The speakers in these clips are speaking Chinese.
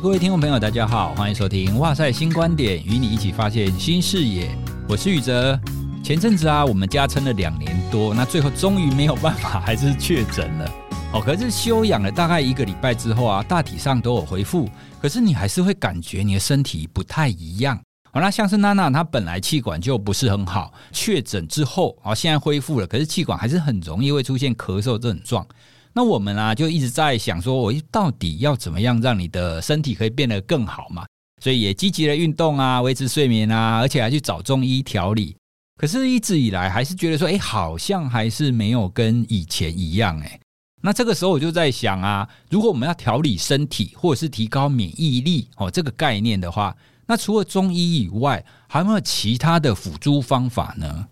各位听众朋友，大家好，欢迎收听《哇塞新观点》，与你一起发现新视野。我是宇哲。前阵子啊，我们家撑了两年多，那最后终于没有办法，还是确诊了。哦，可是休养了大概一个礼拜之后啊，大体上都有恢复。可是你还是会感觉你的身体不太一样。好，那像是娜娜，她本来气管就不是很好，确诊之后，哦，现在恢复了，可是气管还是很容易会出现咳嗽症状。那我们啊，就一直在想说，我到底要怎么样让你的身体可以变得更好嘛？所以也积极的运动啊，维持睡眠啊，而且还去找中医调理。可是，一直以来还是觉得说，哎，好像还是没有跟以前一样。哎，那这个时候我就在想啊，如果我们要调理身体，或者是提高免疫力哦，这个概念的话，那除了中医以外，还有没有其他的辅助方法呢？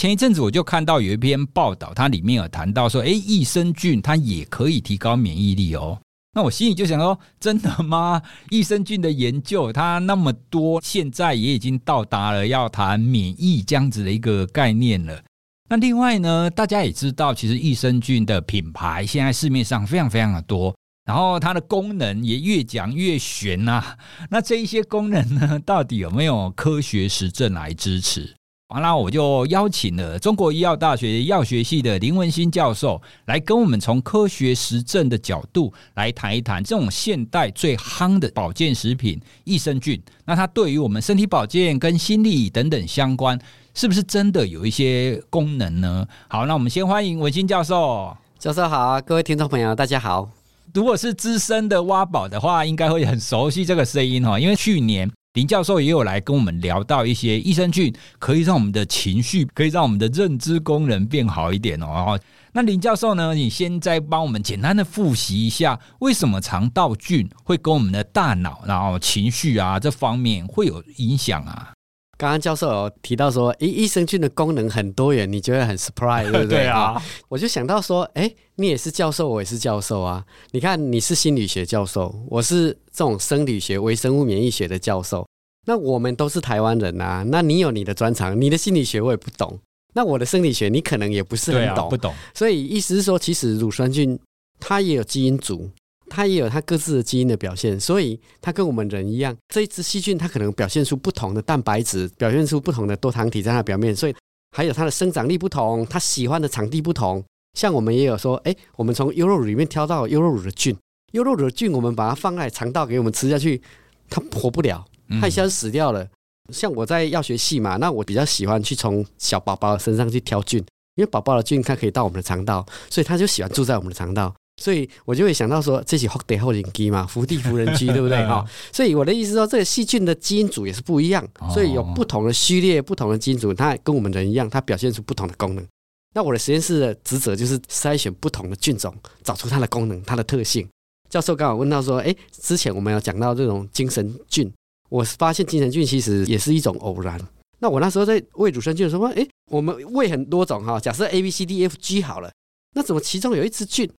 前一阵子我就看到有一篇报道，它里面有谈到说，诶，益生菌它也可以提高免疫力哦。那我心里就想说，真的吗？益生菌的研究它那么多，现在也已经到达了要谈免疫这样子的一个概念了。那另外呢，大家也知道，其实益生菌的品牌现在市面上非常非常的多，然后它的功能也越讲越玄呐、那这一些功能呢，到底有没有科学实证来支持？完了，我就邀请了中国医药大学药学系的林文新教授来跟我们从科学实证的角度来谈一谈这种现代最夯的保健食品益生菌。那它对于我们身体保健跟心理等等相关，是不是真的有一些功能呢？好，那我们先欢迎文新教授。教授好，各位听众朋友，大家好。如果是资深的挖宝的话，应该会很熟悉这个声音哈，因为去年。林教授也有来跟我们聊到一些益生菌可以让我们的情绪，可以让我们的认知功能变好一点哦。那林教授呢，你现在帮我们简单的复习一下，为什么肠道菌会跟我们的大脑、然后情绪啊这方面会有影响啊？刚刚教授有提到说，诶，益生菌的功能很多元，你觉得很 surprise，对不对？对啊，我就想到说，诶，你也是教授，我也是教授啊。你看，你是心理学教授，我是这种生理学、微生物免疫学的教授。那我们都是台湾人啊，那你有你的专长，你的心理学我也不懂，那我的生理学你可能也不是很懂，啊，不懂。所以意思是说，其实乳酸菌它也有基因组。它也有它各自的基因的表现，所以它跟我们人一样，这一支细菌它可能表现出不同的蛋白质，表现出不同的多糖体在它表面，所以还有它的生长力不同，它喜欢的场地不同。像我们也有说，哎，我们从优酪乳里面挑到优酪乳的菌，优酪乳的菌我们把它放在肠道给我们吃下去，它活不了，它一下就死掉了。像我在药学系嘛，那我比较喜欢去从小宝宝身上去挑菌，因为宝宝的菌它可以到我们的肠道，所以它就喜欢住在我们的肠道。所以我就会想到说，这是福地福人居嘛，福地福人居，对不对哈？所以我的意思说，这个细菌的基因组也是不一样，所以有不同的序列、不同的基因组，它跟我们人一样，它表现出不同的功能。那我的实验室的职责就是筛选不同的菌种，找出它的功能、它的特性。教授刚好问到说，哎，之前我们有讲到这种精神菌，我发现精神菌其实也是一种偶然。那我那时候在喂乳酸菌的时候，哎，我们喂很多种哈，假设 A B C D F G 好了，那怎么其中有一只菌？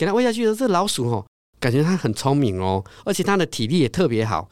给它喂下去的这老鼠哦，感觉它很聪明哦，而且它的体力也特别好。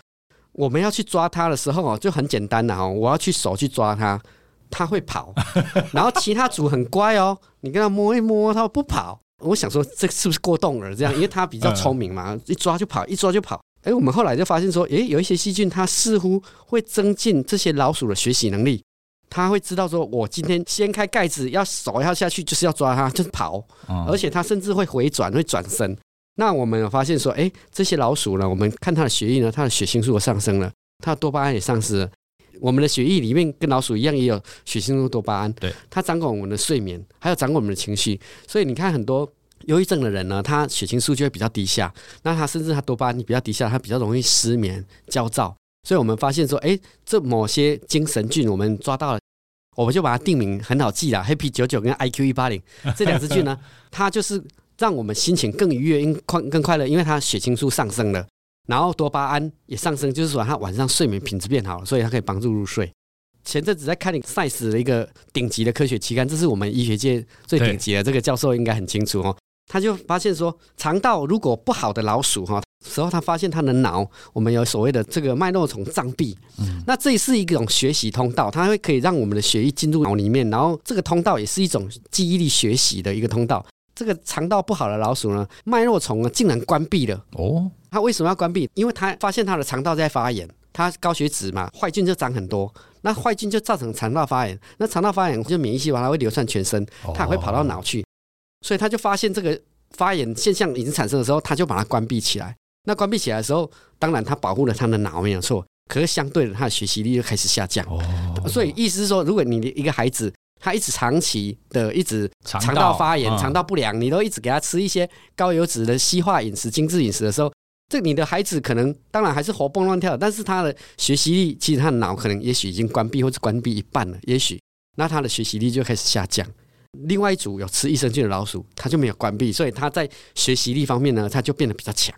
我们要去抓它的时候哦，就很简单的哦，我要去手去抓它，它会跑。然后其他组很乖哦，你跟它摸一摸，它不跑。我想说，这是不是过动了这样？因为它比较聪明嘛，一抓就跑，一抓就跑。哎，我们后来就发现说，诶，有一些细菌它似乎会增进这些老鼠的学习能力。他会知道说，我今天掀开盖子，要手要下去，就是要抓它，就是跑，而且它甚至会回转，会转身。那我们有发现说，哎，这些老鼠呢，我们看它的血液呢，它的血清素上升了，它的多巴胺也上升了。我们的血液里面跟老鼠一样，也有血清素、多巴胺，对，它掌管我们的睡眠，还有掌管我们的情绪。所以你看，很多忧郁症的人呢，他血清素就会比较低下，那他甚至他多巴胺比较低下，他比较容易失眠、焦躁。所以我们发现说，哎，这某些精神菌我们抓到了，我们就把它定名很好记了，Happy 九九跟 IQ 一八零 这两只菌呢，它就是让我们心情更愉悦、更快、更快乐，因为它血清素上升了，然后多巴胺也上升，就是说它晚上睡眠品质变好了，所以它可以帮助入睡。前阵子在看《Science》的一个顶级的科学期刊，这是我们医学界最顶级的，这个教授应该很清楚哦。他就发现说，肠道如果不好的老鼠哈，时候他发现他的脑，我们有所谓的这个脉络丛障壁，嗯，那这是一种学习通道，它会可以让我们的血液进入脑里面，然后这个通道也是一种记忆力学习的一个通道。这个肠道不好的老鼠呢，脉络丛呢竟然关闭了。哦，它为什么要关闭？因为它发现它的肠道在发炎，它高血脂嘛，坏菌就长很多，那坏菌就造成肠道发炎，那肠道发炎就免疫细胞它会流窜全身，它也会跑到脑去，所以他就发现这个发炎现象已经产生的时候，他就把它关闭起来。那关闭起来的时候，当然他保护了他的脑没有错，可是相对的他的学习力就开始下降。所以意思是说，如果你的一个孩子，他一直长期的一直肠道发炎、肠道不良，你都一直给他吃一些高油脂的西化饮食、精致饮食的时候，这你的孩子可能当然还是活蹦乱跳，但是他的学习力其实他的脑可能也许已经关闭或者关闭一半了，也许那他的学习力就开始下降。另外一组有吃益生菌的老鼠，他就没有关闭，所以他在学习力方面呢，他就变得比较强。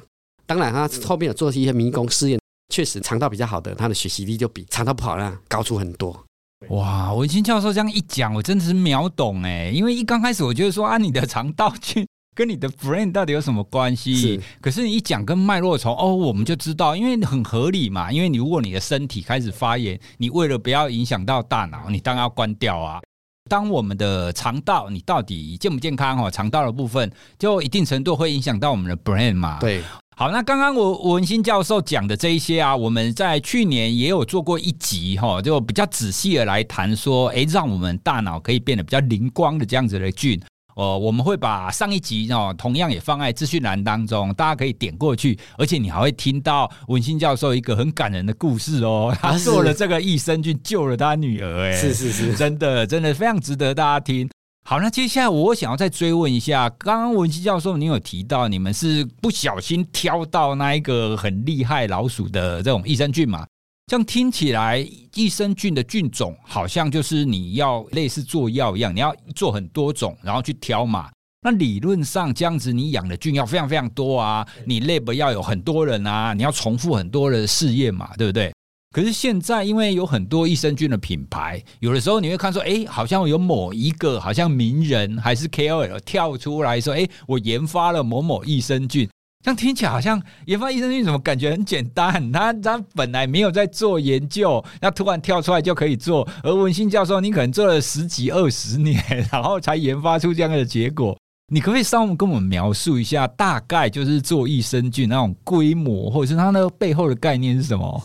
当然，他后面有做一些迷宫试验，确实肠道比较好的，他的学习力就比肠道不好的高出很多。哇，文清教授这样一讲，我真的是秒懂哎！因为一刚开始我觉得说啊，你的肠道菌跟你的 brain 到底有什么关系？是，可是你一讲跟脉络丛哦，我们就知道，因为很合理嘛。因为你如果你的身体开始发炎，你为了不要影响到大脑，你当然要关掉啊。当我们的肠道你到底健不健康哦，肠道的部分就一定程度会影响到我们的 brain 嘛。对。好，那刚刚我文新教授讲的这一些啊，我们在去年也有做过一集哈，就比较仔细的来谈说，哎，让我们大脑可以变得比较灵光的这样子的菌，哦，我们会把上一集哦，同样也放在资讯栏当中，大家可以点过去，而且你还会听到文新教授一个很感人的故事哦，他做了这个益生菌救了他女儿，哎，是是是，真的真的非常值得大家听。好，那接下来我想要再追问一下，刚刚文熙教授，你有提到你们是不小心挑到那一个很厉害老鼠的这种益生菌嘛？这样听起来，益生菌的菌种好像就是你要类似做药一样，你要做很多种，然后去挑嘛。那理论上这样子，你养的菌要非常非常多啊，你 lab 要有很多人啊，你要重复很多人的试验嘛，对不对？可是现在，因为有很多益生菌的品牌，有的时候你会看说，哎，好像有某一个好像名人还是 KOL 跳出来说，哎，我研发了某某益生菌，这样听起来好像研发益生菌怎么感觉很简单？他他本来没有在做研究，那突然跳出来就可以做。而文新教授，你可能做了十几二十年，然后才研发出这样的结果。你可不可以稍微跟我们描述一下，大概就是做益生菌那种规模，或者是它那个背后的概念是什么？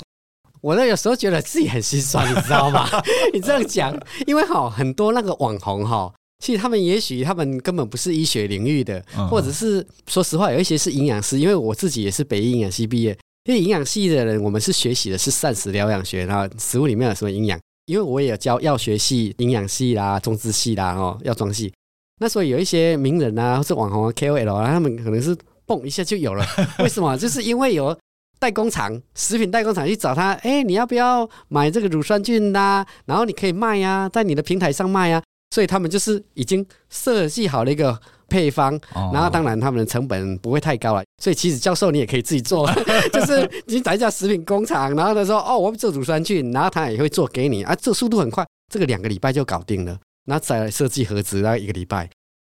我那有时候觉得自己很心酸，你知道吗？你这样讲，因为哈很多那个网红哈，其实他们也许他们根本不是医学领域的，或者是说实话，有一些是营养师。因为我自己也是北医营养系毕业，因为营养系的人，我们是学习的是膳食疗养学，然后食物里面有什么营养。因为我也有教药学系、营养系啦、中资系啦、哦药妆系，那所以有一些名人啊，或是网红 KOL 啊，他们可能是蹦一下就有了。为什么？就是因为有。代工厂、食品代工厂去找他，哎，你要不要买这个乳酸菌呐、啊？然后你可以卖呀、啊，在你的平台上卖呀、啊。所以他们就是已经设计好了一个配方，然后当然他们的成本不会太高了。所以其实教授你也可以自己做，就是你找一家食品工厂，然后他说哦，我们做乳酸菌，然后他也会做给你啊，这速度很快，这个两个礼拜就搞定了。然后再来设计盒子，然后一个礼拜，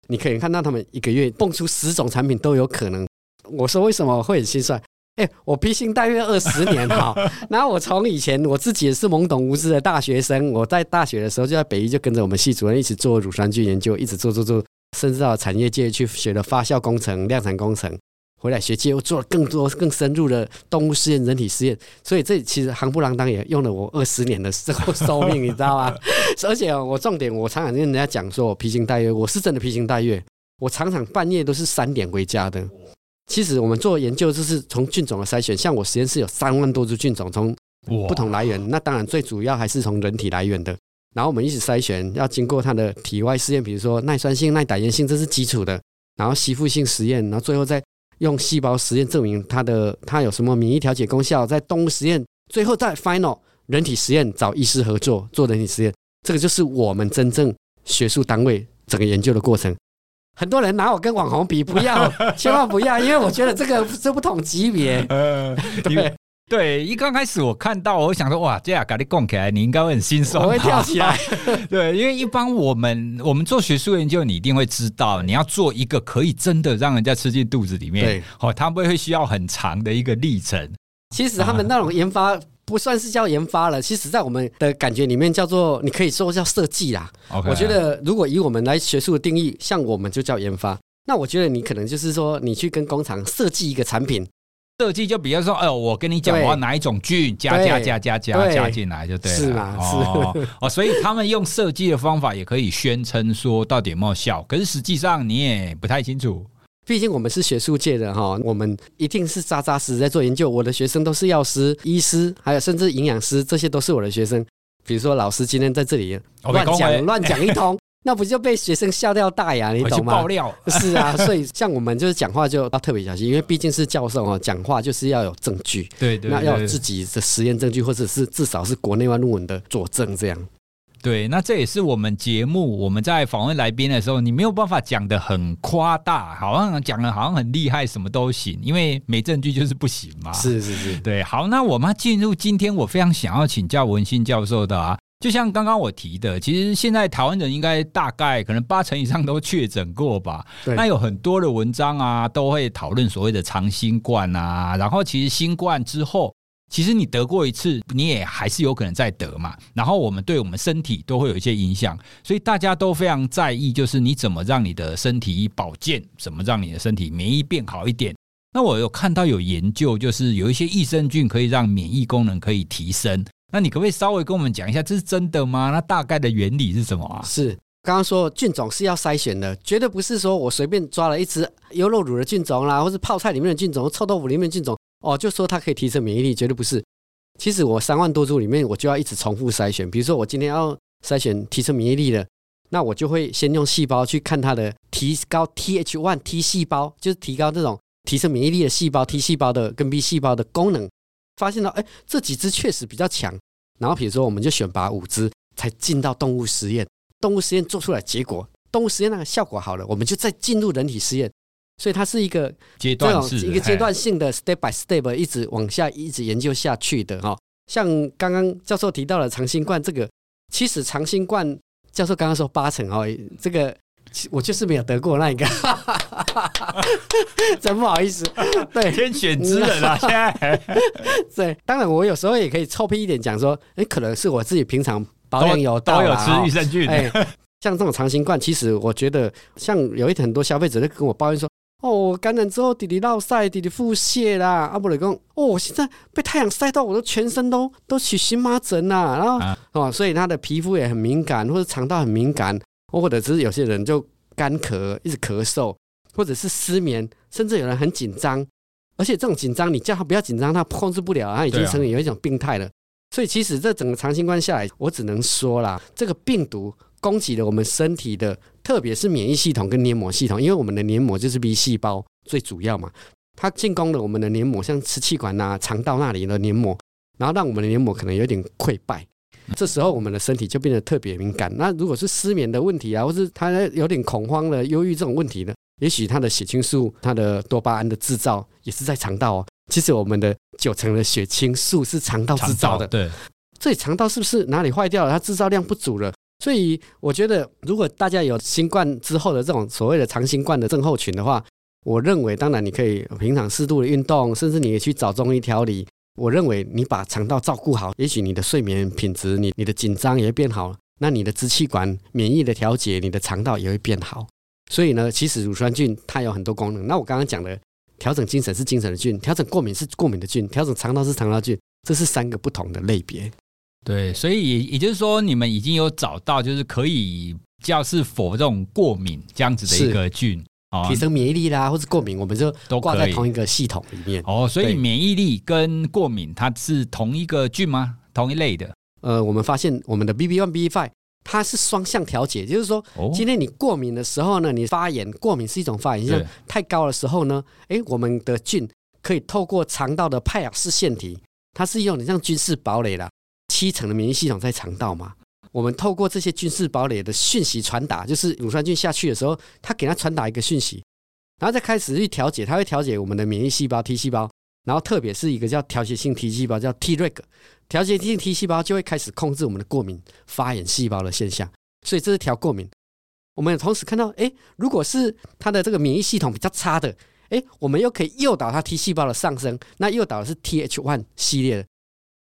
你可以看到他们一个月蹦出十种产品都有可能。我说为什么会很心酸？哎、欸，我披星戴月二十年哈，然后我从以前我自己也是懵懂无知的大学生，我在大学的时候就在北医就跟着我们系主任一起做乳酸菌研究，一直做做做，甚至到产业界去学了发酵工程、量产工程，回来学界又做了更多更深入的动物实验、人体实验，所以这其实行不啷当也用了我二十年的生活寿命，你知道吗？而且我重点，我常常跟人家讲说，我披星戴月，我是真的披星戴月，我常常半夜都是三点回家的。其实我们做研究就是从菌种的筛选，像我实验室有三万多株菌种，从不同来源。那当然最主要还是从人体来源的。然后我们一起筛选，要经过它的体外试验，比如说耐酸性、耐胆盐性，这是基础的。然后吸附性实验，然后最后再用细胞实验证明它的它有什么免疫调节功效。在动物实验，最后再 final 人体实验，找医师合作做人体实验。这个就是我们真正学术单位整个研究的过程。很多人拿我跟网红比，不要，千万不要，因为我觉得这个是不同级别。呃，对对，一刚开始我看到，我想说，哇，这样跟你供起来，你应该会很心酸，我会跳起来。对，因为一般我们我们做学术研究，你一定会知道，你要做一个可以真的让人家吃进肚子里面，对，哦，他们会需要很长的一个历程。其实他们那种研发。不算是叫研发了，其实，在我们的感觉里面，叫做你可以说叫设计啦。我觉得，如果以我们来学术的定义，像我们就叫研发。那我觉得你可能就是说，你去跟工厂设计一个产品。设计就比如说，哎呦，我跟你讲，我要哪一种菌加加加加加加进来就对了，是吗？哦哦，所以他们用设计的方法也可以宣称说到底有没有效，可是实际上你也不太清楚。毕竟我们是学术界的哈，我们一定是扎扎实实在做研究。我的学生都是药师、医师，还有甚至营养师，这些都是我的学生。比如说老师今天在这里乱讲乱讲一通。那不就被学生笑掉大牙，你懂吗？爆料是啊，所以像我们就是讲话就要特别小心，因为毕竟是教授哦，讲话就是要有证据，对对，那要有自己的实验证据，或者是至少是国内外论文的佐证，这样。对，那这也是我们节目我们在访问来宾的时候，你没有办法讲的很夸大，好像讲的好像很厉害，什么都行，因为没证据就是不行嘛。是是是，对。好，那我们进入今天我非常想要请教文新教授的啊。就像刚刚我提的，其实现在台湾人应该大概可能八成以上都确诊过吧。对。那有很多的文章啊，都会讨论所谓的长新冠啊。然后其实新冠之后，其实你得过一次，你也还是有可能再得嘛。然后我们对我们身体都会有一些影响，所以大家都非常在意，就是你怎么让你的身体保健，怎么让你的身体免疫变好一点。那我有看到有研究，就是有一些益生菌可以让免疫功能可以提升。那你可不可以稍微跟我们讲一下，这是真的吗？那大概的原理是什么啊？是刚刚说菌种是要筛选的，绝对不是说我随便抓了一只优酪乳的菌种啦，或是泡菜里面的菌种、臭豆腐里面的菌种，哦，就说它可以提升免疫力，绝对不是。其实我三万多株里面，我就要一直重复筛选。比如说我今天要筛选提升免疫力的，那我就会先用细胞去看它的提高 TH1 T 细胞，就是提高这种提升免疫力的细胞 T 细胞的跟 B 细胞的功能。发现到，哎，这几只确实比较强。然后，比如说，我们就选拔五只，才进到动物实验。动物实验做出来结果，动物实验那个效果好了，我们就再进入人体实验。所以它是一个阶段式，一个阶段性的 step by step 一直往下一直研究下去的哈。像刚刚教授提到了长新冠这个，其实长新冠教授刚刚说八成哦，这个。我就是没有得过那一个，真不好意思。对，天选之人啊，现在。对，当然我有时候也可以臭屁一点讲说，哎，可能是我自己平常保养有都有吃益生菌。哎，像这种长新冠，其实我觉得，像有一很多消费者都跟我抱怨说，哦，感染之后弟弟落晒，弟弟腹泻啦，阿伯雷公，哦，我现在被太阳晒到，我的全身都都起荨麻疹啦，然后哦，所以他的皮肤也很敏感，或者肠道很敏感。或者只是有些人就干咳，一直咳嗽，或者是失眠，甚至有人很紧张，而且这种紧张，你叫他不要紧张，他控制不了，他已经成为有一种病态了。所以其实这整个长新冠下来，我只能说啦，这个病毒攻击了我们身体的，特别是免疫系统跟黏膜系统，因为我们的黏膜就是 B 细胞最主要嘛，它进攻了我们的黏膜，像支气管呐、肠道那里的黏膜，然后让我们的黏膜可能有点溃败。这时候我们的身体就变得特别敏感。那如果是失眠的问题啊，或是他有点恐慌了、忧郁这种问题呢，也许他的血清素、他的多巴胺的制造也是在肠道哦。其实我们的九成的血清素是肠道制造的。对，这里肠道是不是哪里坏掉了？它制造量不足了。所以我觉得，如果大家有新冠之后的这种所谓的长新冠的症候群的话，我认为当然你可以平常适度的运动，甚至你也去找中医调理。我认为你把肠道照顾好，也许你的睡眠品质、你你的紧张也会变好，那你的支气管免疫的调节，你的肠道也会变好。所以呢，其实乳酸菌它有很多功能。那我刚刚讲的调整精神是精神的菌，调整过敏是过敏的菌，调整肠道是肠道菌，这是三个不同的类别。对，所以也也就是说，你们已经有找到就是可以叫是否这种过敏这样子的一个菌。提升免疫力啦，或是过敏，我们就都挂在同一个系统里面。哦，所以免疫力跟过敏它是同一个菌吗？同一类的？呃，我们发现我们的 BB one、BB five 它是双向调节，就是说，今天你过敏的时候呢，你发炎，过敏是一种发炎，像太高的时候呢，诶，我们的菌可以透过肠道的派雅氏腺体，它是用你像军事堡垒啦，七层的免疫系统在肠道嘛。我们透过这些军事堡垒的讯息传达，就是乳酸菌下去的时候，它给它传达一个讯息，然后再开始去调节，它会调节我们的免疫细胞 T 细胞，然后特别是一个叫调节性 T 细胞叫 Treg，调节性 T 细胞就会开始控制我们的过敏发炎细胞的现象，所以这是调过敏。我们同时看到，哎，如果是它的这个免疫系统比较差的，哎，我们又可以诱导它 T 细胞的上升，那诱导的是 TH1 系列的。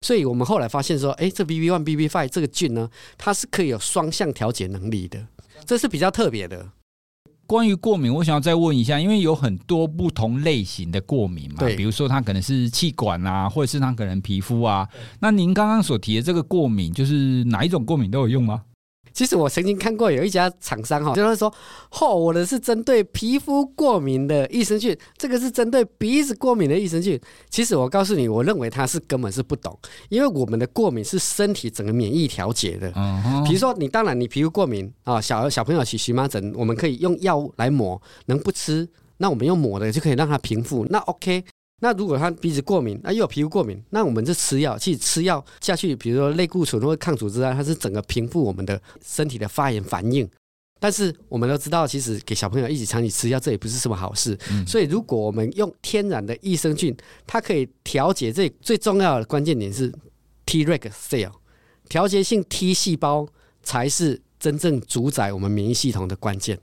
所以我们后来发现说，哎，这 BB one、BB five 这个菌呢，它是可以有双向调节能力的，这是比较特别的。关于过敏，我想要再问一下，因为有很多不同类型的过敏嘛，比如说它可能是气管啊，或者是它可能皮肤啊。那您刚刚所提的这个过敏，就是哪一种过敏都有用吗？其实我曾经看过有一家厂商哈，就是说，嚯，我的是针对皮肤过敏的益生菌，这个是针对鼻子过敏的益生菌。其实我告诉你，我认为他是根本是不懂，因为我们的过敏是身体整个免疫调节的。比如说你当然你皮肤过敏啊，小小朋友起荨麻疹，我们可以用药物来抹，能不吃，那我们用抹的就可以让它平复，那 OK。那如果他鼻子过敏，那又有皮肤过敏，那我们就吃药，去吃药下去，比如说类固醇或抗组织胺，它是整个平复我们的身体的发炎反应。但是我们都知道，其实给小朋友一起长期吃药，这也不是什么好事。嗯、所以如果我们用天然的益生菌，它可以调节这最重要的关键点是 Treg cell，调节性 T 细胞才是真正主宰我们免疫系统的关键。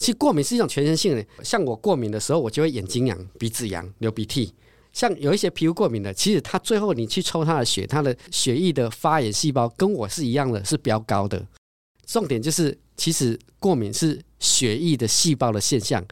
其实过敏是一种全身性的，像我过敏的时候，我就会眼睛痒、鼻子痒、流鼻涕。像有一些皮肤过敏的，其实他最后你去抽他的血，他的血液的发炎细胞跟我是一样的，是比较高的。重点就是，其实过敏是血液的细胞的现象，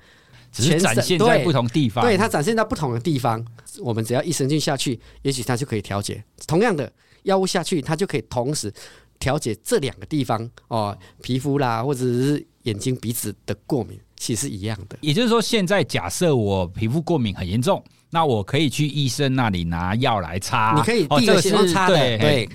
只是展现在不同地方。对，它展现在不同的地方。我们只要益生菌下去，也许它就可以调节。同样的药物下去，它就可以同时调节这两个地方哦，皮肤啦，或者是。眼睛、鼻子的过敏其实是一样的，也就是说，现在假设我皮肤过敏很严重，那我可以去医生那里拿药来擦。你可以第一个先用擦的。对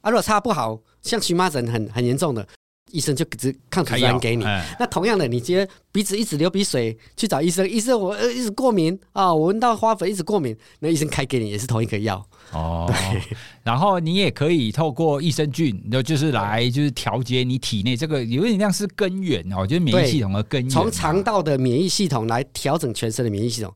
啊，如果擦不好，像荨麻疹很很严重的，医生就只抗组织胺给你。那同样的，你觉得鼻子一直流鼻水，去找医生，医生我呃一直过敏啊，我闻到花粉一直过敏，那医生开给你也是同一个药。哦，对，然后你也可以透过益生菌，就就是来就是调节你体内这个有点像是根源哦，就是免疫系统的根源，从肠道的免疫系统来调整全身的免疫系统。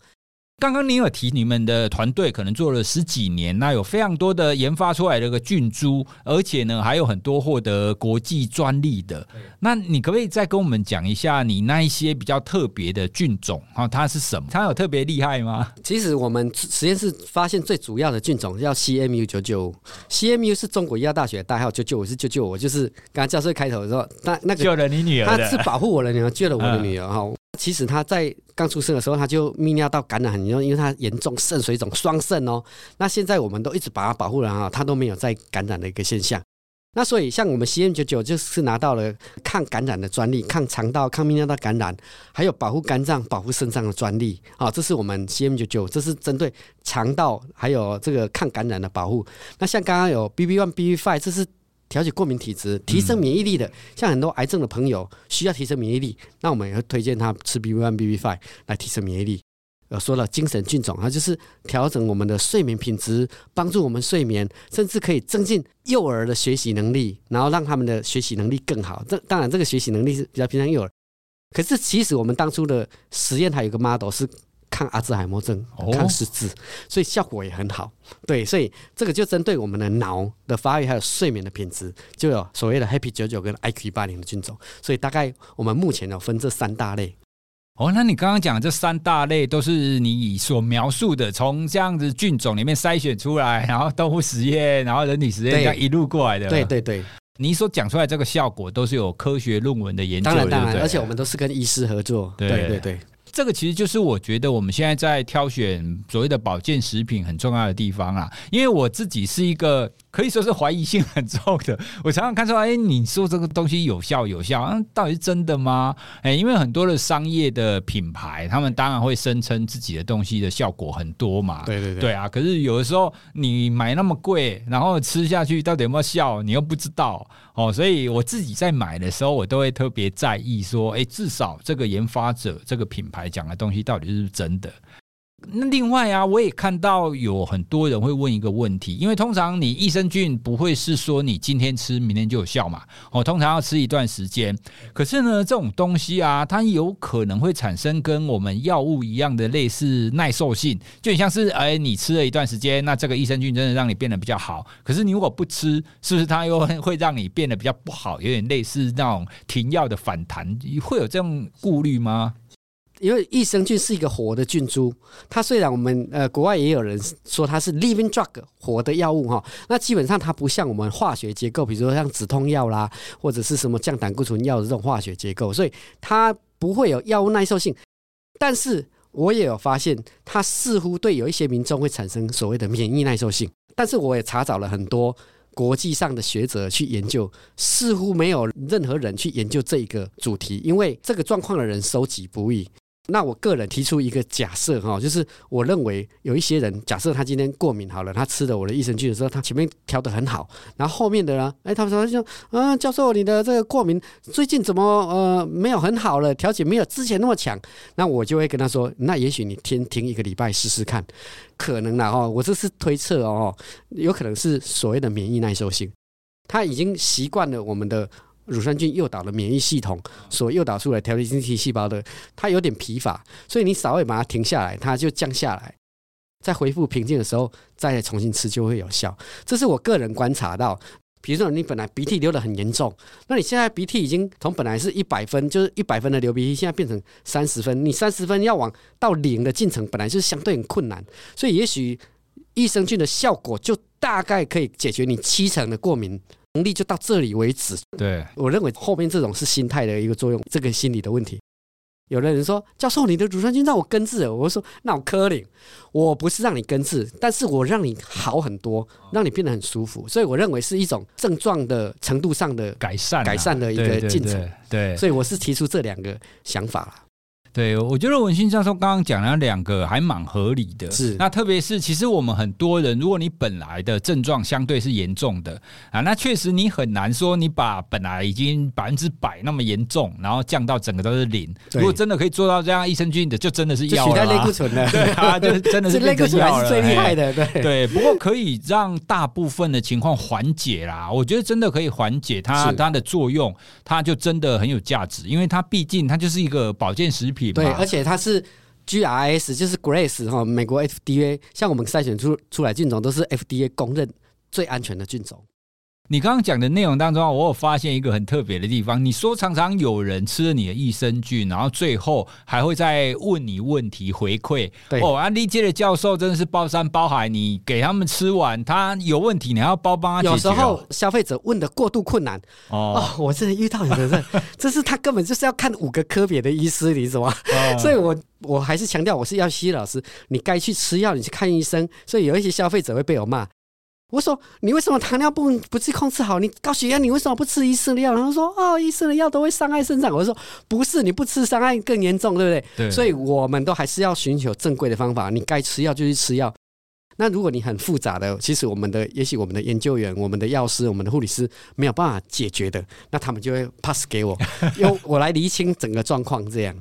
刚刚你有提你们的团队可能做了十几年，那有非常多的研发出来的个菌株，而且呢还有很多获得国际专利的。那你可不可以再跟我们讲一下你那一些比较特别的菌种啊？它是什么？它有特别厉害吗？其实我们实验室发现最主要的菌种叫 CMU 九九五，CMU 是中国医药大学的代号，九九五是九九我，就是刚刚教授开头的时候，那那个救了你女儿，他是保护我的女儿，救了我的女儿 哈。嗯其实他在刚出生的时候，他就泌尿道感染很严重，因为他严重肾水肿，双肾哦。那现在我们都一直把他保护了啊，他都没有再感染的一个现象。那所以像我们 CM 九九就是拿到了抗感染的专利，抗肠道、抗泌尿道感染，还有保护肝脏、保护肾脏的专利啊。这是我们 CM 九九，这是针对肠道还有这个抗感染的保护。那像刚刚有 BB one、BB five，这是。调节过敏体质、提升免疫力的，像很多癌症的朋友需要提升免疫力，那我们也会推荐他吃 BB One、BB Five 来提升免疫力。呃，说了精神菌种，它就是调整我们的睡眠品质，帮助我们睡眠，甚至可以增进幼儿的学习能力，然后让他们的学习能力更好。这当然，这个学习能力是比较偏向幼儿。可是，其实我们当初的实验还有一个 model 是。抗阿兹海默症、抗失智，所以效果也很好。对，所以这个就针对我们的脑的发育还有睡眠的品质，就有所谓的 Happy 九九跟 IQ 八零的菌种。所以大概我们目前有分这三大类。哦，那你刚刚讲这三大类都是你所描述的，从这样子菌种里面筛选出来，然后动物实验，然后人体实验这样一路过来的。对对对，你所讲出来这个效果都是有科学论文的研究，当然当然，而且我们都是跟医师合作。对对对。这个其实就是我觉得我们现在在挑选所谓的保健食品很重要的地方啊，因为我自己是一个。可以说是怀疑性很重的。我常常看出来，哎，你说这个东西有效有效，嗯，到底是真的吗？哎，因为很多的商业的品牌，他们当然会声称自己的东西的效果很多嘛。对对对，对啊。可是有的时候你买那么贵，然后吃下去到底有没有效，你又不知道哦。所以我自己在买的时候，我都会特别在意说，哎，至少这个研发者这个品牌讲的东西到底是不是真的。那另外啊，我也看到有很多人会问一个问题，因为通常你益生菌不会是说你今天吃明天就有效嘛，哦，通常要吃一段时间。可是呢，这种东西啊，它有可能会产生跟我们药物一样的类似耐受性，就很像是哎，你吃了一段时间，那这个益生菌真的让你变得比较好。可是你如果不吃，是不是它又会让你变得比较不好？有点类似那种停药的反弹，会有这种顾虑吗？因为益生菌是一个活的菌株，它虽然我们呃国外也有人说它是 living drug 活的药物哈，那基本上它不像我们化学结构，比如说像止痛药啦，或者是什么降胆固醇药的这种化学结构，所以它不会有药物耐受性。但是我也有发现，它似乎对有一些民众会产生所谓的免疫耐受性。但是我也查找了很多国际上的学者去研究，似乎没有任何人去研究这一个主题，因为这个状况的人收集不易。那我个人提出一个假设哈，就是我认为有一些人，假设他今天过敏好了，他吃了我的益生菌的时候，他前面调得很好，然后后面的呢，哎，他们说就啊，教授你的这个过敏最近怎么呃没有很好了，调节没有之前那么强，那我就会跟他说，那也许你停停一个礼拜试试看，可能了哈，我这是推测哦，有可能是所谓的免疫耐受性，他已经习惯了我们的。乳酸菌诱导的免疫系统所诱导出来调节性 T 细胞的，它有点疲乏，所以你稍微把它停下来，它就降下来，在恢复平静的时候再重新吃就会有效。这是我个人观察到。比如说你本来鼻涕流得很严重，那你现在鼻涕已经从本来是一百分，就是一百分的流鼻涕，现在变成三十分，你三十分要往到零的进程，本来就是相对很困难，所以也许益生菌的效果就大概可以解决你七成的过敏。能力就到这里为止。对，我认为后面这种是心态的一个作用，这个心理的问题。有的人说：“教授，你的乳酸菌让我根治。”我说：“那我可怜，我不是让你根治，但是我让你好很多，让你变得很舒服。所以我认为是一种症状的程度上的改善，改善的一个进程。对，所以我是提出这两个想法了。”对，我觉得文心教授刚刚讲了两个还蛮合理的。是，那特别是其实我们很多人，如果你本来的症状相对是严重的啊，那确实你很难说你把本来已经百分之百那么严重，然后降到整个都是零。如果真的可以做到这样，益生菌的就真的是药了。取代类固醇的，对啊，就真的是类固醇还是最厉害的。对对，不过可以让大部分的情况缓解啦。我觉得真的可以缓解它它的作用，它就真的很有价值，因为它毕竟它就是一个保健食品对，而且它是 GRS，就是 Grace 哈，美国 FDA，像我们筛选出出来菌种都是 FDA 公认最安全的菌种。你刚刚讲的内容当中，我有发现一个很特别的地方。你说常常有人吃了你的益生菌，然后最后还会再问你问题回馈。对哦，安利界的教授真的是包山包海，你给他们吃完，他有问题，你还要包帮他解决。有时候消费者问的过度困难哦，哦，我真的遇到有的人，这是他根本就是要看五个科别的医师，你知道吗？哦、所以我我还是强调，我是药西老师，你该去吃药，你去看医生。所以有一些消费者会被我骂。我说你为什么糖尿病不去控制好？你高血压你为什么不吃医生的药？然后说哦，医生的药都会伤害肾脏。我说不是，你不吃伤害更严重，对不对？对。所以我们都还是要寻求正规的方法。你该吃药就去吃药。那如果你很复杂的，其实我们的也许我们的研究员、我们的药师、我们的护理师没有办法解决的，那他们就会 pass 给我，由我来厘清整个状况，这样。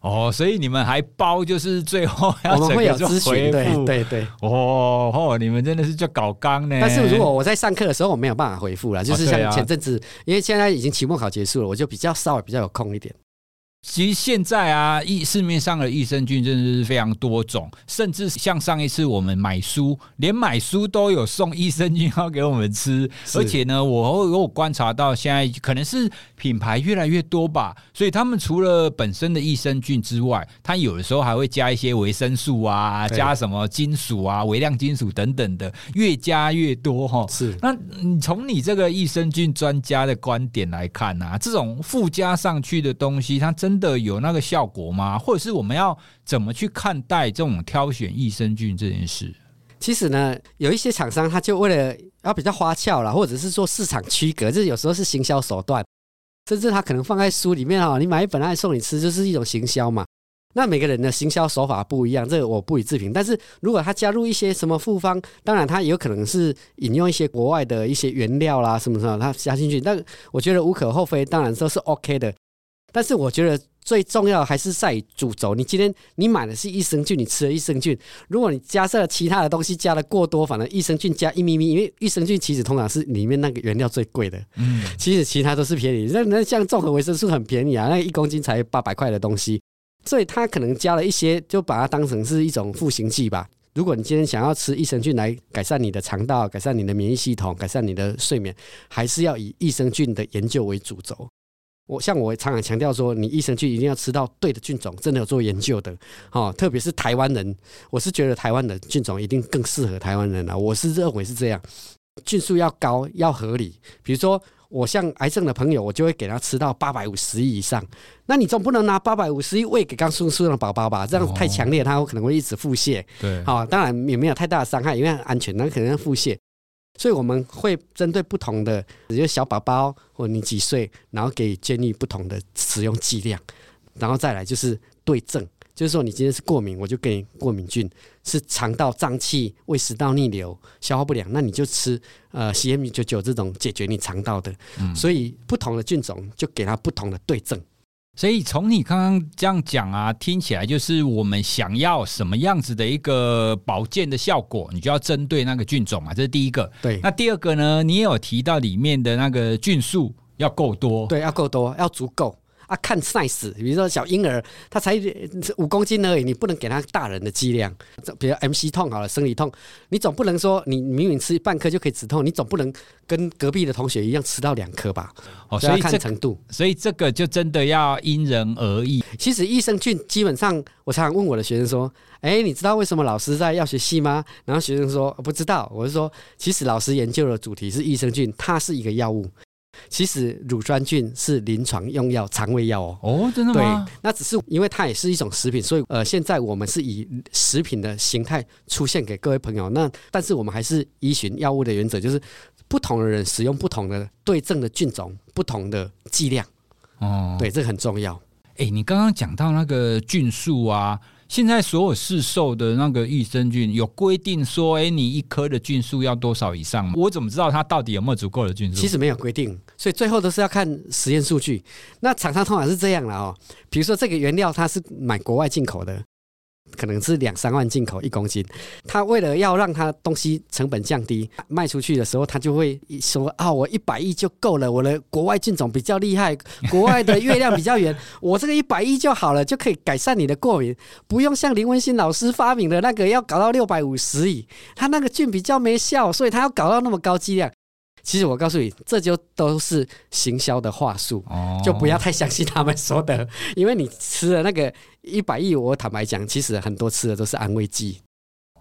哦，所以你们还包，就是最后要我们会有咨询，对对对。哦哦，你们真的是就搞纲呢。但是如果我在上课的时候，我没有办法回复了，就是像前阵子，因为现在已经期末考结束了，我就比较稍微比较有空一点。其实现在啊，益市面上的益生菌真的是非常多种，甚至像上一次我们买书，连买书都有送益生菌要给我们吃。而且呢，我我观察到现在可能是品牌越来越多吧，所以他们除了本身的益生菌之外，它有的时候还会加一些维生素啊，加什么金属啊、微量金属等等的，越加越多哈。是，那你从你这个益生菌专家的观点来看啊，这种附加上去的东西，它真的有那个效果吗？或者是我们要怎么去看待这种挑选益生菌这件事？其实呢，有一些厂商他就为了要比较花俏啦，或者是说市场区隔，这有时候是行销手段，甚至他可能放在书里面哈，你买一本来送你吃，就是一种行销嘛。那每个人的行销手法不一样，这个我不予置评。但是如果他加入一些什么复方，当然他也有可能是引用一些国外的一些原料啦，什么什么，他加进去，但我觉得无可厚非，当然说是 OK 的。但是我觉得最重要的还是在于主轴。你今天你买的是益生菌，你吃了益生菌。如果你加上了其他的东西加的过多，反而益生菌加一咪咪，因为益生菌其实通常是里面那个原料最贵的。嗯，其实其他都是便宜。那那像综合维生素很便宜啊，那一公斤才八百块的东西，所以它可能加了一些，就把它当成是一种复形剂吧。如果你今天想要吃益生菌来改善你的肠道、改善你的免疫系统、改善你的睡眠，还是要以益生菌的研究为主轴。我像我常常强调说，你益生菌一定要吃到对的菌种，真的有做研究的，哦，特别是台湾人，我是觉得台湾的菌种一定更适合台湾人啊，我是认为是这样，菌数要高要合理，比如说。我像癌症的朋友，我就会给他吃到八百五十亿以上。那你总不能拿八百五十亿喂给刚出生的宝宝吧？这样太强烈，他可能会一直腹泻。对，好，当然也没有太大的伤害，因为安全，那可能要腹泻。所以我们会针对不同的，比如小宝宝或你几岁，然后给建议不同的使用剂量，然后再来就是对症。就是说，你今天是过敏，我就给你过敏菌；是肠道胀气、胃食道逆流、消化不良，那你就吃呃 CM 九九这种解决你肠道的。所以不同的菌种就给它不同的对症。所以从你刚刚这样讲啊，听起来就是我们想要什么样子的一个保健的效果，你就要针对那个菌种嘛。这是第一个。对。那第二个呢？你也有提到里面的那个菌数要够多。对，要够多，要足够。啊，看 size，比如说小婴儿，他才五公斤而已，你不能给他大人的剂量。比如 MC 痛好了，生理痛，你总不能说你明明吃半颗就可以止痛，你总不能跟隔壁的同学一样吃到两颗吧？哦，所以看程度，所以这个就真的要因人而异。其实益生菌基本上，我常常问我的学生说：“哎，你知道为什么老师在药学系吗？”然后学生说：“不知道。”我就说：“其实老师研究的主题是益生菌，它是一个药物。”其实乳酸菌是临床用药、肠胃药哦。哦，真的吗？对，那只是因为它也是一种食品，所以呃，现在我们是以食品的形态出现给各位朋友。那但是我们还是依循药物的原则，就是不同的人使用不同的对症的菌种、不同的剂量。哦，对，这个很重要。哎，你刚刚讲到那个菌素啊。现在所有市售的那个益生菌有规定说，哎，你一颗的菌数要多少以上吗？我怎么知道它到底有没有足够的菌数？其实没有规定，所以最后都是要看实验数据。那厂商通常是这样了哦，比如说这个原料它是买国外进口的。可能是两三万进口一公斤，他为了要让他东西成本降低，卖出去的时候他就会说啊，我一百亿就够了，我的国外菌种比较厉害，国外的月亮比较圆，我这个一百亿就好了，就可以改善你的过敏，不用像林文新老师发明的那个要搞到六百五十亿，他那个菌比较没效，所以他要搞到那么高剂量。其实我告诉你，这就都是行销的话术，就不要太相信他们说的，因为你吃了那个一百亿，我坦白讲，其实很多吃的都是安慰剂。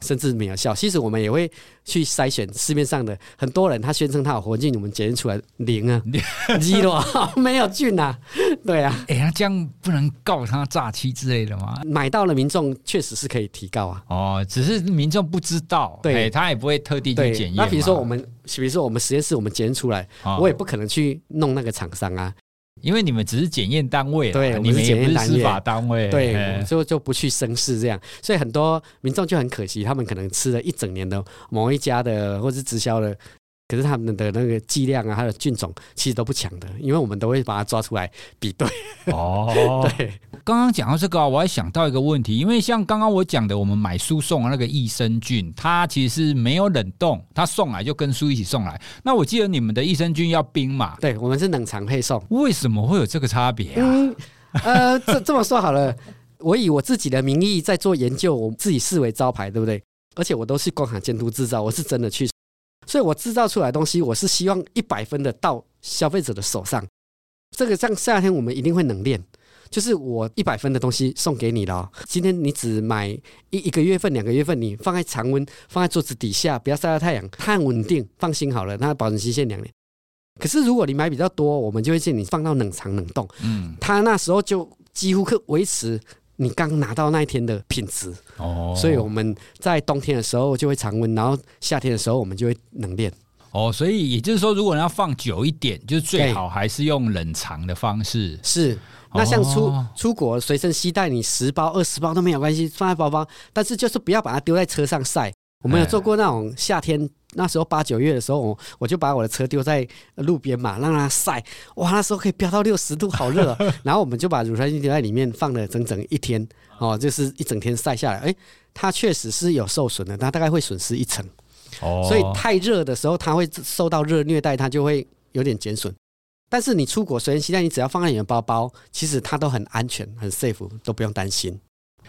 甚至没有效。其实我们也会去筛选市面上的很多人，他宣称他有活菌，我们检验出来零啊，一了，没有菌啊。对啊，哎、欸，那这样不能告他诈欺之类的吗？买到了民众确实是可以提高啊。哦，只是民众不知道，对、欸，他也不会特地去检验。那比如说我们，比如说我们实验室我们检验出来，哦、我也不可能去弄那个厂商啊。因为你们只是检验单位，对，你们也不是司法单位，对，就就不去生事这样，所以很多民众就很可惜，他们可能吃了一整年的某一家的或是直销的。可是他们的那个剂量啊，它的菌种其实都不强的，因为我们都会把它抓出来比对。哦，对。刚刚讲到这个啊，我还想到一个问题，因为像刚刚我讲的，我们买输送的那个益生菌，它其实是没有冷冻，它送来就跟书一起送来。那我记得你们的益生菌要冰嘛？对，我们是冷藏配送。为什么会有这个差别啊？嗯，呃，这这么说好了，我以我自己的名义在做研究，我自己视为招牌，对不对？而且我都是工厂监督制造，我是真的去。所以我制造出来的东西，我是希望一百分的到消费者的手上。这个像夏天我们一定会冷链，就是我一百分的东西送给你了。今天你只买一一个月份、两个月份，你放在常温，放在桌子底下，不要晒到太阳，它很稳定，放心好了，它保存期限两年。可是如果你买比较多，我们就会建议你放到冷藏冷冻，嗯，它那时候就几乎可维持。你刚拿到那一天的品质哦，所以我们在冬天的时候就会常温，然后夏天的时候我们就会冷链哦。所以也就是说，如果你要放久一点，就是最好还是用冷藏的方式。是，那像出出国随身携带，你十包二十包都没有关系，放在包包，但是就是不要把它丢在车上晒。我们有做过那种夏天。那时候八九月的时候，我我就把我的车丢在路边嘛，让它晒。哇，那时候可以飙到六十度，好热喔。然后我们就把乳酸菌丢在里面，放了整整一天哦，就是一整天晒下来。哎，它确实是有受损的，它大概会损失一层。哦，所以太热的时候，它会受到热虐待，它就会有点减损。但是你出国随身携带，你只要放在你的包包，其实它都很安全，很 safe，都不用担心。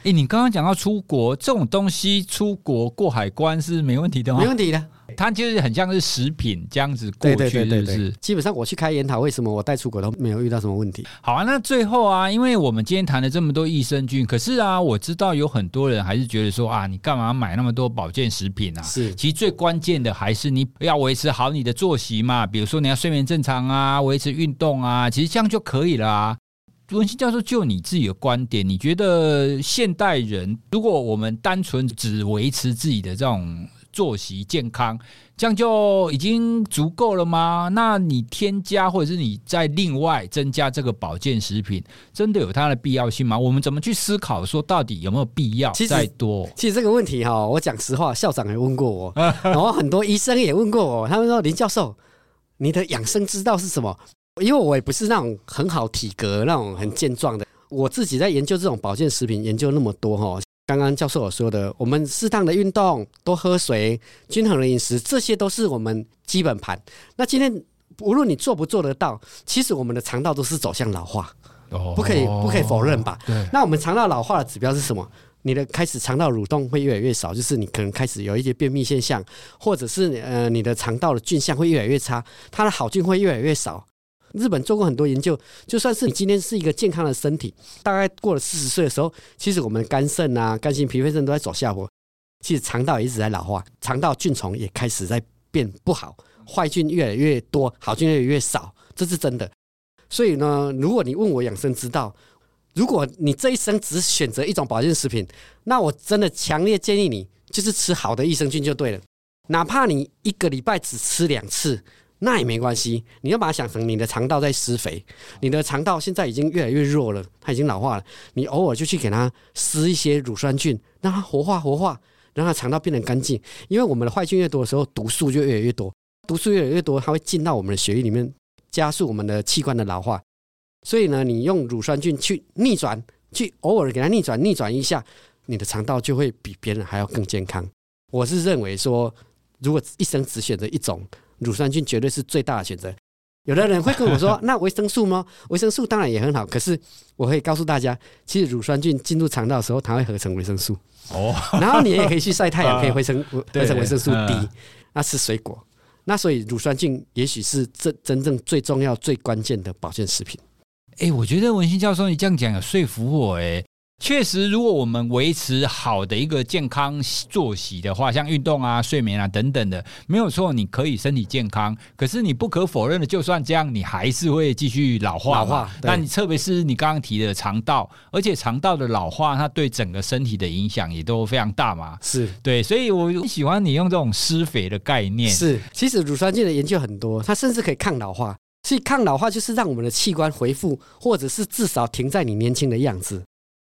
哎，你刚刚讲到出国这种东西，出国过海关是没问题的吗？没问题的。它就是很像是食品这样子过去，是不是？基本上我去开研讨，为什么我带出国都没有遇到什么问题？好啊，那最后啊，因为我们今天谈了这么多益生菌，可是啊，我知道有很多人还是觉得说啊，你干嘛买那么多保健食品啊？是，其实最关键的还是你要维持好你的作息嘛，比如说你要睡眠正常啊，维持运动啊，其实这样就可以了啊。文心教授，就你自己的观点，你觉得现代人如果我们单纯只维持自己的这种作息健康，这样就已经足够了吗？那你添加或者是你再另外增加这个保健食品，真的有它的必要性吗？我们怎么去思考说到底有没有必要再多？其实，这个问题哈，我讲实话，校长也问过我，然后很多医生也问过我，他们说林教授，你的养生之道是什么？因为我也不是那种很好体格、那种很健壮的，我自己在研究这种保健食品，研究那么多哈。刚刚教授我说的，我们适当的运动、多喝水、均衡的饮食，这些都是我们基本盘。那今天无论你做不做得到，其实我们的肠道都是走向老化，不可以不可以否认吧？对。那我们肠道老化的指标是什么？你的开始肠道蠕动会越来越少，就是你可能开始有一些便秘现象，或者是呃你的肠道的菌相会越来越差，它的好菌会越来越少。日本做过很多研究，就算是你今天是一个健康的身体，大概过了四十岁的时候，其实我们肝肾啊、肝心脾肺肾都在走下坡，其实肠道一直在老化，肠道菌丛也开始在变不好，坏菌越来越多，好菌越来越少，这是真的。所以呢，如果你问我养生之道，如果你这一生只选择一种保健食品，那我真的强烈建议你就是吃好的益生菌就对了，哪怕你一个礼拜只吃两次。那也没关系，你要把它想成你的肠道在施肥，你的肠道现在已经越来越弱了，它已经老化了。你偶尔就去给它施一些乳酸菌，让它活化活化，让它肠道变得干净。因为我们的坏菌越多的时候，毒素就越来越多，毒素越来越多，它会进到我们的血液里面，加速我们的器官的老化。所以呢，你用乳酸菌去逆转，去偶尔给它逆转逆转一下，你的肠道就会比别人还要更健康。我是认为说，如果一生只选择一种。乳酸菌绝对是最大的选择。有的人会跟我说：“ 那维生素吗？维生素当然也很好。”可是我会告诉大家，其实乳酸菌进入肠道的时候，它会合成维生素。哦，然后你也可以去晒太阳，可以合成 合成维生素 D。那吃水果，那所以乳酸菌也许是真真正最重要、最关键的保健食品。哎，我觉得文心教授你这样讲有说服我哎。确实，如果我们维持好的一个健康作息的话，像运动啊、睡眠啊等等的，没有错，你可以身体健康。可是你不可否认的，就算这样，你还是会继续老化。老化，那你特别是你刚刚提的肠道，而且肠道的老化，它对整个身体的影响也都非常大嘛。是对，所以我喜欢你用这种施肥的概念。是，其实乳酸菌的研究很多，它甚至可以抗老化。所以抗老化就是让我们的器官恢复，或者是至少停在你年轻的样子。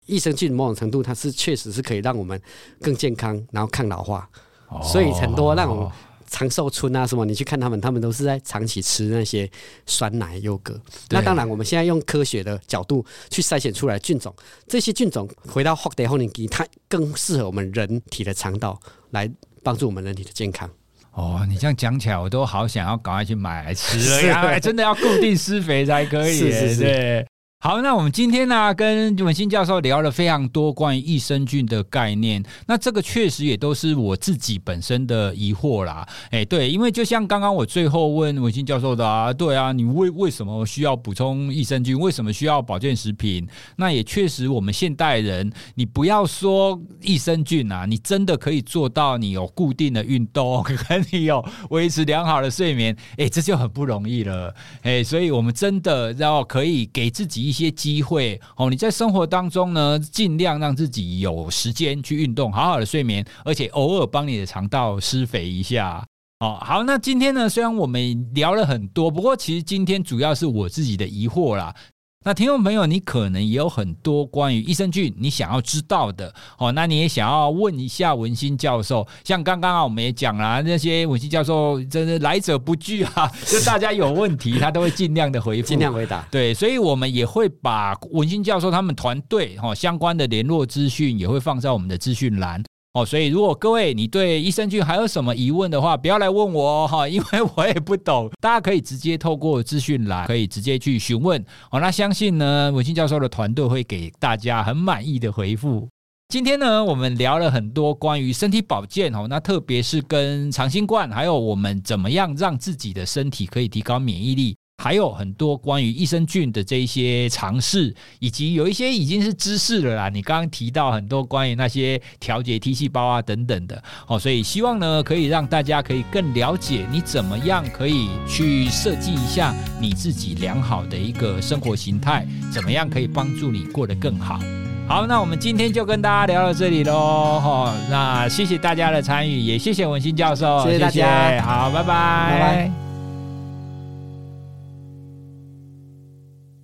益生菌某种程度，它是确实是可以让我们更健康，然后抗老化。哦、所以很多那种长寿村啊什么，你去看他们，他们都是在长期吃那些酸奶优格。那当然，我们现在用科学的角度去筛选出来菌种，这些菌种回到后代后年基，它更适合我们人体的肠道，来帮助我们人体的健康。哦，你这样讲起来，我都好想要赶快去买来吃了呀！真的要固定施肥才可以。是是是。对。好，那我们今天呢、跟文新教授聊了非常多关于益生菌的概念。那这个确实也都是我自己本身的疑惑啦。哎，对，因为就像刚刚我最后问文新教授的啊，对啊，你为为什么需要补充益生菌？为什么需要保健食品？那也确实，我们现代人，你不要说益生菌啊，你真的可以做到，你有固定的运动，跟你有维持良好的睡眠，哎，这就很不容易了。哎，所以我们真的要可以给自己。一些机会哦，你在生活当中呢，尽量让自己有时间去运动，好好的睡眠，而且偶尔帮你的肠道施肥一下哦。好，那今天呢，虽然我们聊了很多，不过其实今天主要是我自己的疑惑啦。那听众朋友，你可能也有很多关于益生菌你想要知道的哦，那你也想要问一下文心教授。像刚刚啊，我们也讲了那些文心教授真的来者不拒啊，就大家有问题，他都会尽量的回复，尽量回答。对，所以我们也会把文心教授他们团队哈相关的联络资讯也会放在我们的资讯栏。哦，所以如果各位你对益生菌还有什么疑问的话，不要来问我哈，因为我也不懂。大家可以直接透过资讯栏，可以直接去询问。哦，那相信呢，文心教授的团队会给大家很满意的回复。今天呢，我们聊了很多关于身体保健哦，那特别是跟长新冠，还有我们怎么样让自己的身体可以提高免疫力。还有很多关于益生菌的这一些尝试，以及有一些已经是知识了啦。你刚刚提到很多关于那些调节 T 细胞啊等等的哦，所以希望呢可以让大家可以更了解你怎么样可以去设计一下你自己良好的一个生活形态，怎么样可以帮助你过得更好。好，那我们今天就跟大家聊到这里喽。哈，那谢谢大家的参与，也谢谢文心教授，谢谢大家。谢谢，好，拜拜。拜拜。